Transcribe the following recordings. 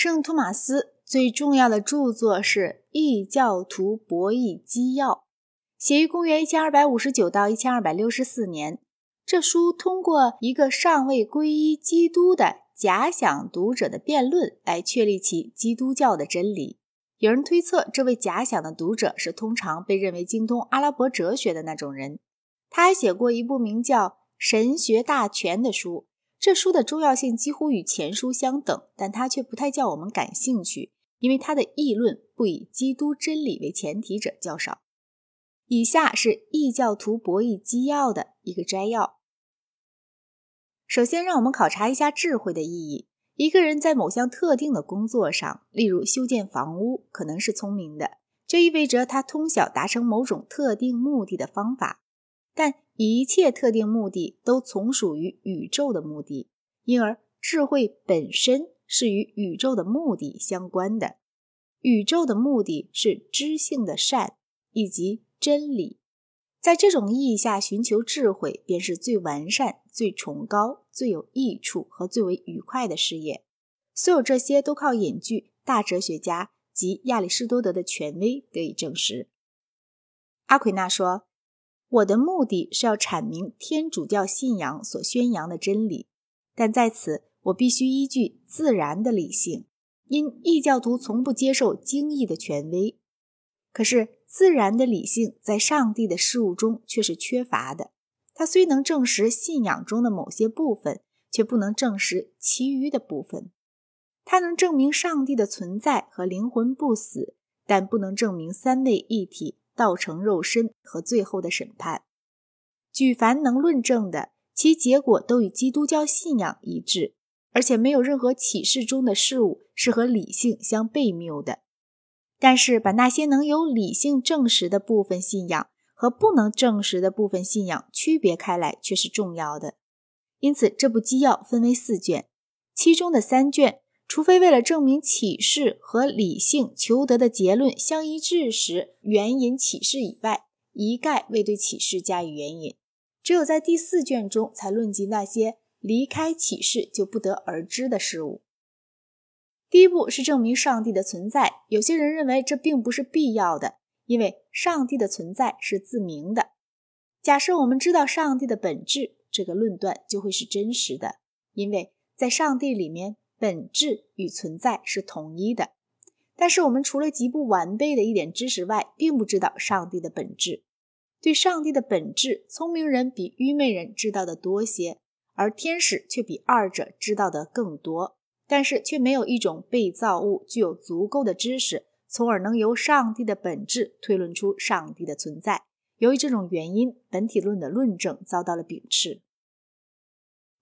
圣托马斯最重要的著作是《异教徒博弈纪要》，写于公元一千二百五十九到一千二百六十四年。这书通过一个尚未皈依基督的假想读者的辩论来确立起基督教的真理。有人推测，这位假想的读者是通常被认为精通阿拉伯哲学的那种人。他还写过一部名叫《神学大全》的书。这书的重要性几乎与前书相等，但它却不太叫我们感兴趣，因为它的议论不以基督真理为前提者较少。以下是异教徒博弈纪要的一个摘要。首先，让我们考察一下智慧的意义。一个人在某项特定的工作上，例如修建房屋，可能是聪明的，这意味着他通晓达成某种特定目的的方法。但一切特定目的都从属于宇宙的目的，因而智慧本身是与宇宙的目的相关的。宇宙的目的是知性的善以及真理。在这种意义下，寻求智慧便是最完善、最崇高、最有益处和最为愉快的事业。所有这些都靠引据大哲学家及亚里士多德的权威得以证实。阿奎那说。我的目的是要阐明天主教信仰所宣扬的真理，但在此我必须依据自然的理性，因异教徒从不接受经义的权威。可是，自然的理性在上帝的事物中却是缺乏的。它虽能证实信仰中的某些部分，却不能证实其余的部分。它能证明上帝的存在和灵魂不死，但不能证明三位一体。道成肉身和最后的审判，举凡能论证的，其结果都与基督教信仰一致，而且没有任何启示中的事物是和理性相悖谬的。但是，把那些能由理性证实的部分信仰和不能证实的部分信仰区别开来，却是重要的。因此，这部纪要分为四卷，其中的三卷。除非为了证明启示和理性求得的结论相一致时援引启示以外，一概未对启示加以援引。只有在第四卷中才论及那些离开启示就不得而知的事物。第一步是证明上帝的存在。有些人认为这并不是必要的，因为上帝的存在是自明的。假设我们知道上帝的本质，这个论断就会是真实的，因为在上帝里面。本质与存在是统一的，但是我们除了极不完备的一点知识外，并不知道上帝的本质。对上帝的本质，聪明人比愚昧人知道的多些，而天使却比二者知道的更多。但是却没有一种被造物具有足够的知识，从而能由上帝的本质推论出上帝的存在。由于这种原因，本体论的论证遭到了鄙视。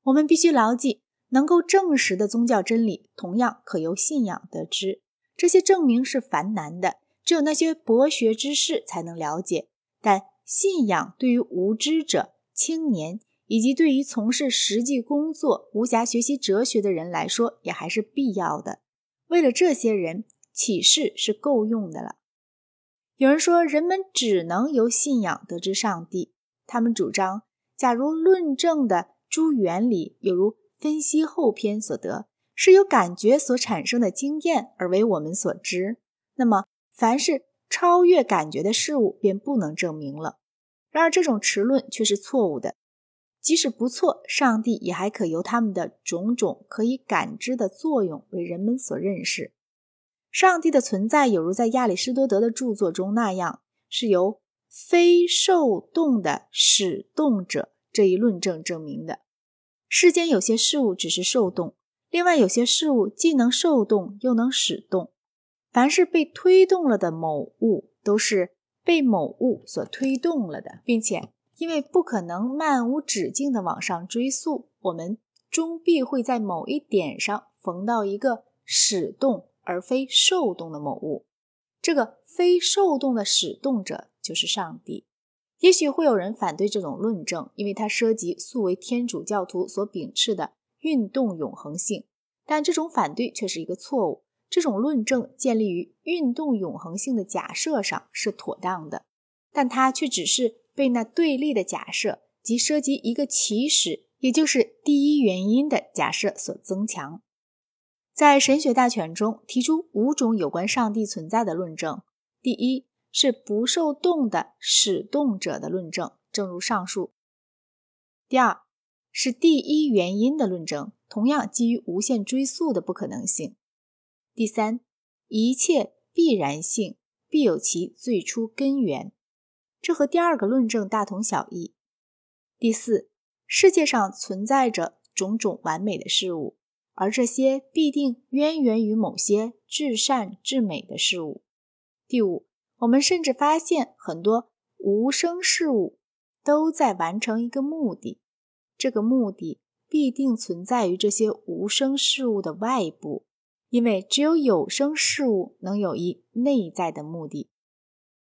我们必须牢记。能够证实的宗教真理，同样可由信仰得知。这些证明是繁难的，只有那些博学之士才能了解。但信仰对于无知者、青年以及对于从事实际工作、无暇学习哲学的人来说，也还是必要的。为了这些人，启示是够用的了。有人说，人们只能由信仰得知上帝。他们主张，假如论证的诸原理有如。分析后篇所得是由感觉所产生的经验而为我们所知，那么凡是超越感觉的事物便不能证明了。然而这种持论却是错误的。即使不错，上帝也还可由他们的种种可以感知的作用为人们所认识。上帝的存在有如在亚里士多德的著作中那样，是由非受动的使动者这一论证证明的。世间有些事物只是受动，另外有些事物既能受动又能使动。凡是被推动了的某物，都是被某物所推动了的，并且因为不可能漫无止境地往上追溯，我们终必会在某一点上逢到一个使动而非受动的某物。这个非受动的使动者就是上帝。也许会有人反对这种论证，因为它涉及素为天主教徒所秉持的运动永恒性。但这种反对却是一个错误。这种论证建立于运动永恒性的假设上是妥当的，但它却只是被那对立的假设即涉及一个起始，也就是第一原因的假设所增强。在神学大全中提出五种有关上帝存在的论证。第一是不受动的使动者的论证，正如上述。第二是第一原因的论证，同样基于无限追溯的不可能性。第三，一切必然性必有其最初根源，这和第二个论证大同小异。第四，世界上存在着种种完美的事物，而这些必定渊源于某些至善至美的事物。第五，我们甚至发现很多无声事物都在完成一个目的，这个目的必定存在于这些无声事物的外部。因为只有有声事物能有一内在的目的。